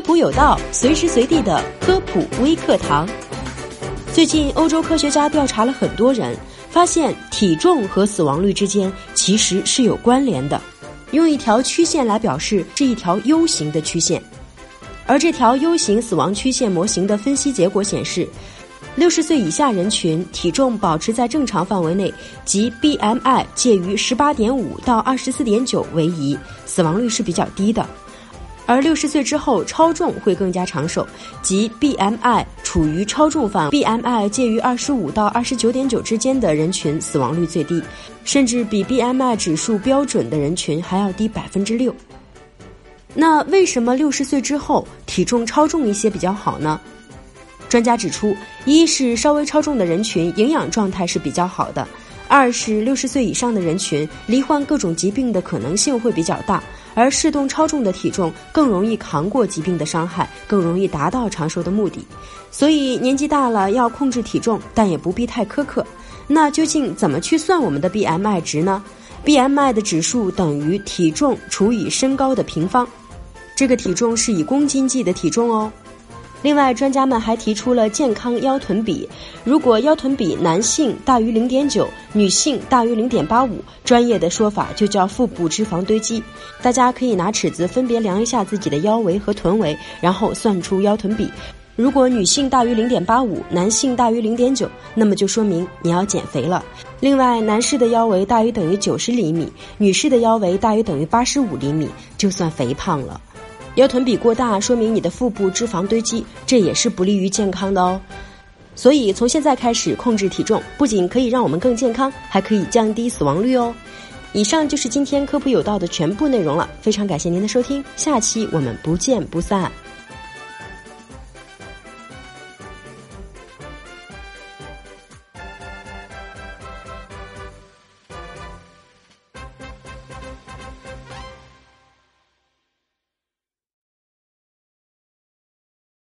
科普有道，随时随地的科普微课堂。最近，欧洲科学家调查了很多人，发现体重和死亡率之间其实是有关联的。用一条曲线来表示，是一条 U 型的曲线。而这条 U 型死亡曲线模型的分析结果显示，六十岁以下人群体重保持在正常范围内，即 BMI 介于十八点五到二十四点九为宜，死亡率是比较低的。而六十岁之后超重会更加长寿，即 BMI 处于超重范，BMI 介于二十五到二十九点九之间的人群死亡率最低，甚至比 BMI 指数标准的人群还要低百分之六。那为什么六十岁之后体重超重一些比较好呢？专家指出，一是稍微超重的人群营养状态是比较好的。二是六十岁以上的人群罹患各种疾病的可能性会比较大，而适度超重的体重更容易扛过疾病的伤害，更容易达到长寿的目的。所以年纪大了要控制体重，但也不必太苛刻。那究竟怎么去算我们的 BMI 值呢？BMI 的指数等于体重除以身高的平方，这个体重是以公斤计的体重哦。另外，专家们还提出了健康腰臀比。如果腰臀比男性大于零点九，女性大于零点八五，专业的说法就叫腹部脂肪堆积。大家可以拿尺子分别量一下自己的腰围和臀围，然后算出腰臀比。如果女性大于零点八五，男性大于零点九，那么就说明你要减肥了。另外，男士的腰围大于等于九十厘米，女士的腰围大于等于八十五厘米，就算肥胖了。腰臀比过大，说明你的腹部脂肪堆积，这也是不利于健康的哦。所以从现在开始控制体重，不仅可以让我们更健康，还可以降低死亡率哦。以上就是今天科普有道的全部内容了，非常感谢您的收听，下期我们不见不散。